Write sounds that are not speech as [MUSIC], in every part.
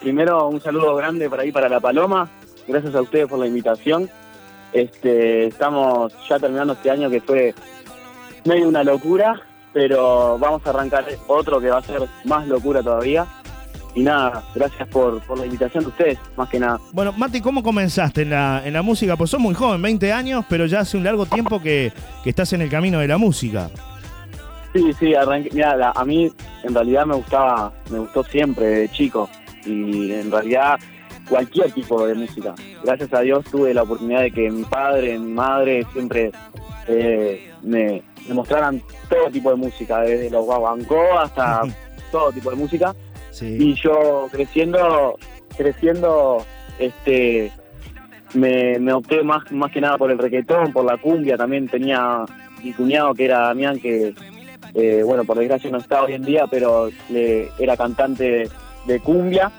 primero un saludo grande para ahí para La Paloma. Gracias a ustedes por la invitación. Este, estamos ya terminando este año que fue medio una locura, pero vamos a arrancar otro que va a ser más locura todavía. Y nada, gracias por, por la invitación de ustedes, más que nada. Bueno, Mati, ¿cómo comenzaste en la, en la música? Pues sos muy joven, 20 años, pero ya hace un largo tiempo que, que estás en el camino de la música. Sí, sí, arranqué. Mira, a mí en realidad me gustaba, me gustó siempre de chico. Y en realidad cualquier tipo de música. Gracias a Dios tuve la oportunidad de que mi padre, mi madre siempre eh, me, me mostraran todo tipo de música, desde los guaguancó hasta [LAUGHS] todo tipo de música. Sí. Y yo creciendo, creciendo, este, me, me opté más, más que nada por el reggaetón, por la cumbia. También tenía mi cuñado que era Damián, que, eh, bueno, por desgracia no está hoy en día, pero le, era cantante de cumbia,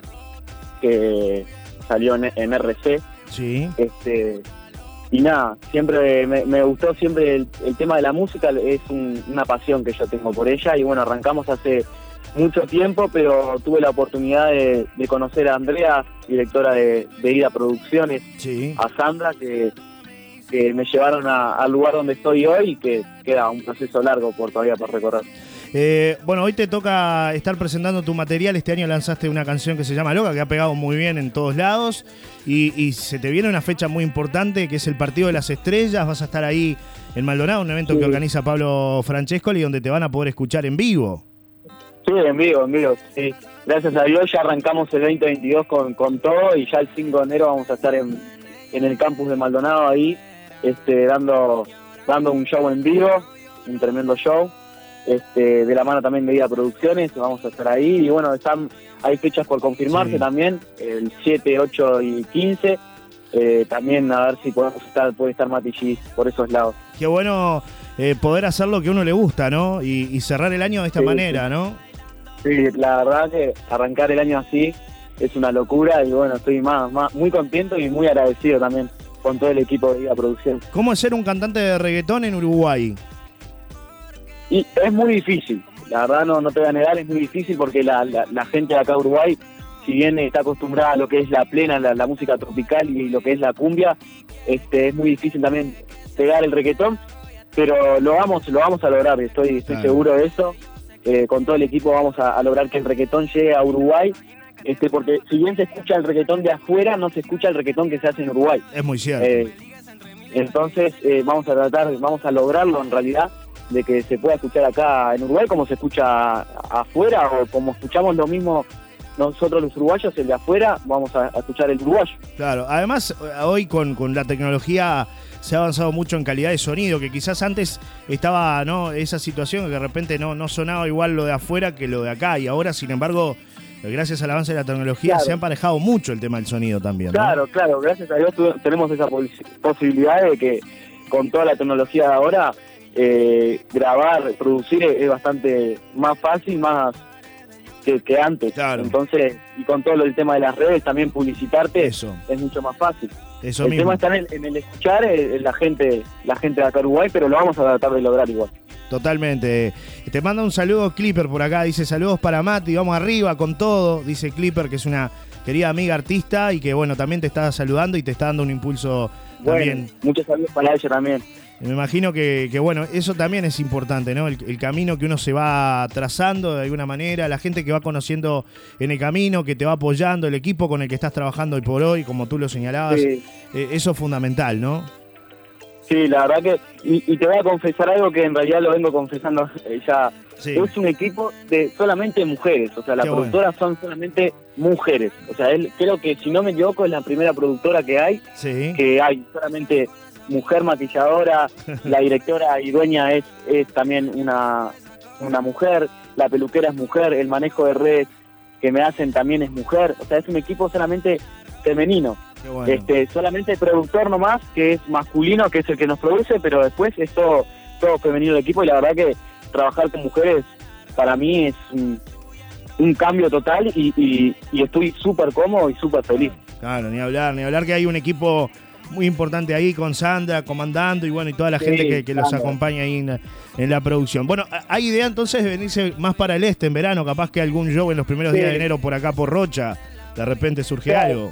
que salió en, en RC. Sí. Este, y nada, siempre me, me gustó siempre el, el tema de la música, es un- una pasión que yo tengo por ella y bueno, arrancamos hace mucho tiempo, pero tuve la oportunidad de, de conocer a Andrea, directora de, de Ida Producciones, Sí. a Sandra, que, que me llevaron a- al lugar donde estoy hoy y que queda un proceso largo por todavía por recorrer. Eh, bueno, hoy te toca estar presentando tu material. Este año lanzaste una canción que se llama Loca, que ha pegado muy bien en todos lados. Y, y se te viene una fecha muy importante, que es el Partido de las Estrellas. Vas a estar ahí en Maldonado, un evento Sí. que organiza Pablo Francescoli, donde te van a poder escuchar en vivo. Sí, en vivo, en vivo, sí. Gracias a Dios ya arrancamos el 2022 con, con todo y ya el 5 de enero vamos a estar en, en el campus de Maldonado ahí, este, dando, dando un show en vivo, un tremendo show. Este, de la mano también de Vida Producciones, vamos a estar ahí y bueno, están, hay fechas por confirmarse Sí. también, el 7, 8 y 15. Eh, también a ver si podemos estar, puede estar Mati por esos lados. Qué bueno eh, poder hacer lo que a uno le gusta, ¿no? Y, y cerrar el año de esta Sí, manera, ¿no? Sí, la verdad que arrancar el año así es una locura y bueno, estoy más, más muy contento y muy agradecido también con todo el equipo de Vida Producción. ¿Cómo es ser un cantante de reggaetón en Uruguay? Y es muy difícil, la verdad no, no te voy a negar, es muy difícil porque la, la, la gente de acá de Uruguay, si bien está acostumbrada a lo que es la plena, la, la música tropical y lo que es la cumbia, este es muy difícil también pegar el reggaetón, pero lo vamos, lo vamos a lograr, estoy, estoy Claro. seguro de eso. Eh, con todo el equipo vamos a, a lograr que el reggaetón llegue a Uruguay, este porque si bien se escucha el reggaetón de afuera, no se escucha el reggaetón que se hace en Uruguay. Es muy cierto. Eh, entonces eh, vamos a tratar, vamos a lograrlo en realidad, de que se pueda escuchar acá en Uruguay como se escucha afuera o como escuchamos lo mismo nosotros los uruguayos, el de afuera, vamos a, a escuchar el uruguayo. Claro, además eh, hoy con, con la tecnología se ha avanzado mucho en calidad de sonido, que quizás antes estaba no esa situación que de repente no, no sonaba igual lo de afuera que lo de acá, y ahora sin embargo, eh, gracias al avance de la tecnología, Claro. se ha emparejado mucho el tema del sonido también. ¿no? Claro, claro, gracias a Dios tenemos esa pos- posibilidad de que con toda la tecnología de ahora, eh, grabar, producir es, bastante más fácil, más que, que antes. Claro. Entonces, y con todo el tema de las redes, también publicitarte Eso, es mucho más fácil. eso el mismo. tema está en el, en el escuchar eh, la gente la gente de acá Uruguay, pero lo vamos a tratar de lograr igual. Totalmente. Te manda un saludo Clipper por acá, dice saludos para Mati, vamos arriba con todo, dice Clipper, que es una querida amiga artista y que bueno, también te está saludando y te está dando un impulso también. Bueno, muchos saludos para ella también. Me imagino que, que, bueno, eso también es importante, ¿no? El, el camino que uno se va trazando de alguna manera, la gente que va conociendo en el camino, que te va apoyando, el equipo con el que estás trabajando hoy por hoy, como tú lo señalabas, Sí, eh, eso es fundamental, ¿no? sí, la verdad que... Y, y te voy a confesar algo que en realidad lo vengo confesando eh, ya. Sí, Es un equipo de solamente mujeres, o sea, las Qué bueno. productoras son solamente mujeres. O sea, él, creo que si no me equivoco es la primera productora que hay, sí, que hay solamente mujer maquilladora, [LAUGHS] la directora y dueña es, es también una, una mujer, la peluquera es mujer, el manejo de redes que me hacen también es mujer, o sea, es un equipo solamente femenino. bueno. Este, solamente el productor nomás, que es masculino, que es el que nos produce, pero después es todo, todo femenino el equipo y la verdad que trabajar con mujeres para mí es un, un cambio total y, y- y estoy súper cómodo y súper feliz. Claro, ni hablar, ni hablar que hay un equipo muy importante ahí con Sandra comandando y bueno, y toda la Sí, gente que, que los acompaña ahí en, la- en la producción. Bueno, ¿hay idea entonces de venirse más para el este en verano? Capaz que algún show en los primeros Sí. días de enero por acá por Rocha. de repente surge algo.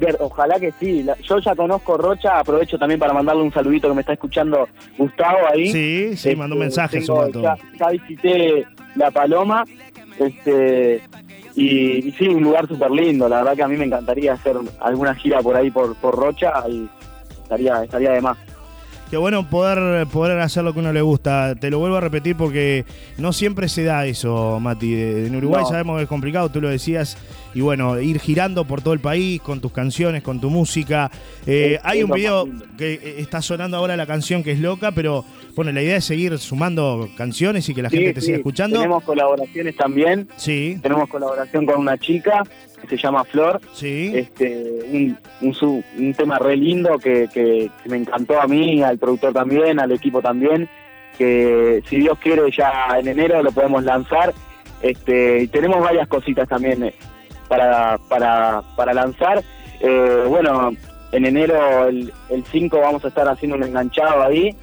Ver, ojalá que sí. Yo ya conozco Rocha, aprovecho también para mandarle un saludito que me está escuchando Gustavo ahí. Sí, sí, mandó un Este, mensaje. tengo- ya, ya visité La Paloma, este y, sí, un lugar súper lindo. La verdad que a mí me encantaría hacer alguna gira por ahí por, por Rocha y estaría, estaría de más. Qué bueno poder, poder hacer lo que uno le gusta. Te lo vuelvo a repetir porque no siempre se da eso, Mati. En Uruguay No. sabemos que es complicado, tú lo decías. Y bueno, ir girando por todo el país con tus canciones, con tu música. Eh, Es- hay es un video que eh, está sonando ahora la canción que es loca, pero bueno, la idea es seguir sumando canciones y que la Sí, gente te sí, siga escuchando. Tenemos colaboraciones también. Sí, Tenemos colaboración con una chica que se llama Flor. sí. este un, un tema re lindo que, que- que me encantó a mí, al productor también, al equipo también, que si Dios quiere ya en enero lo podemos lanzar. Este, y tenemos varias cositas también eh, para, para, para lanzar. Eh, bueno, en enero el, el 5 vamos a estar haciendo un enganchado ahí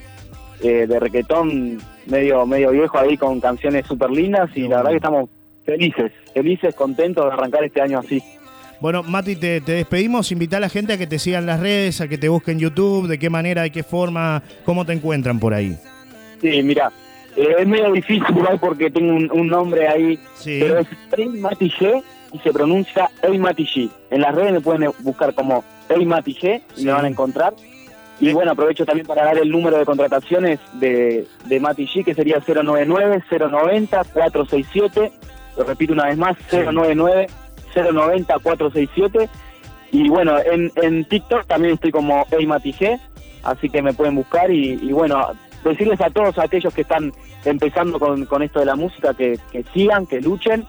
eh, de requetón medio medio viejo ahí con canciones súper lindas y la verdad que estamos felices, felices, contentos de arrancar este año así. Bueno, Mati, te, te despedimos. Invita a la gente a que te sigan las redes, a que te busquen en YouTube, de qué manera, de qué forma, cómo te encuentran por ahí. Sí, mira, eh, es medio difícil igual porque tengo un, un nombre ahí, Sí. pero es Ey Matigé y se pronuncia Ey Matigé. En las redes me pueden buscar como Ey Matigé y Sí. me van a encontrar. Y bueno, aprovecho también para dar el número de contrataciones de, de Matigé, que sería 099-090-467. Lo repito una vez más, 099-090-467. Y bueno, en, en TikTok también estoy como Ey Matigé, así que me pueden buscar y, y bueno, decirles a todos aquellos que están empezando con, con esto de la música que, que sigan, que luchen,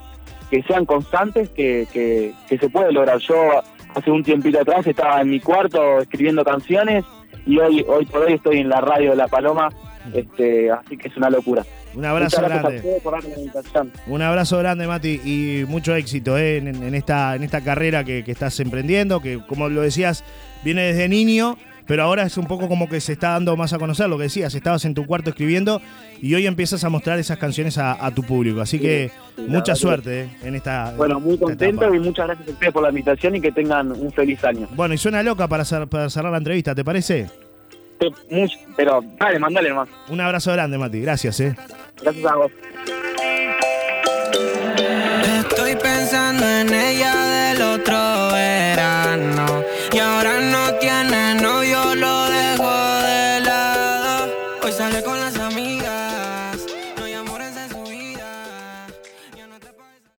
que sean constantes, que, que, que se puede lograr. Yo hace un tiempito atrás estaba en mi cuarto escribiendo canciones y hoy hoy por hoy estoy en la radio de La Paloma, este, así que es una locura. Un abrazo grande. por. Un abrazo grande, Mati, y mucho éxito eh, en, en esta, en esta carrera que, que estás emprendiendo, que como lo decías, viene desde niño, pero ahora es un poco como que se está dando más a conocer. Lo que decías, estabas en tu cuarto escribiendo y hoy empiezas a mostrar esas canciones a, a tu público. Así que sí, mucha suerte eh, en esta. Bueno, muy contento etapa. y muchas gracias a ustedes por la invitación y que tengan un feliz año. Bueno, y suena loca para, para cerrar la entrevista, ¿te parece? Pero dale, mandale nomás. Un abrazo grande, Mati. Gracias, ¿eh? Gracias a vos.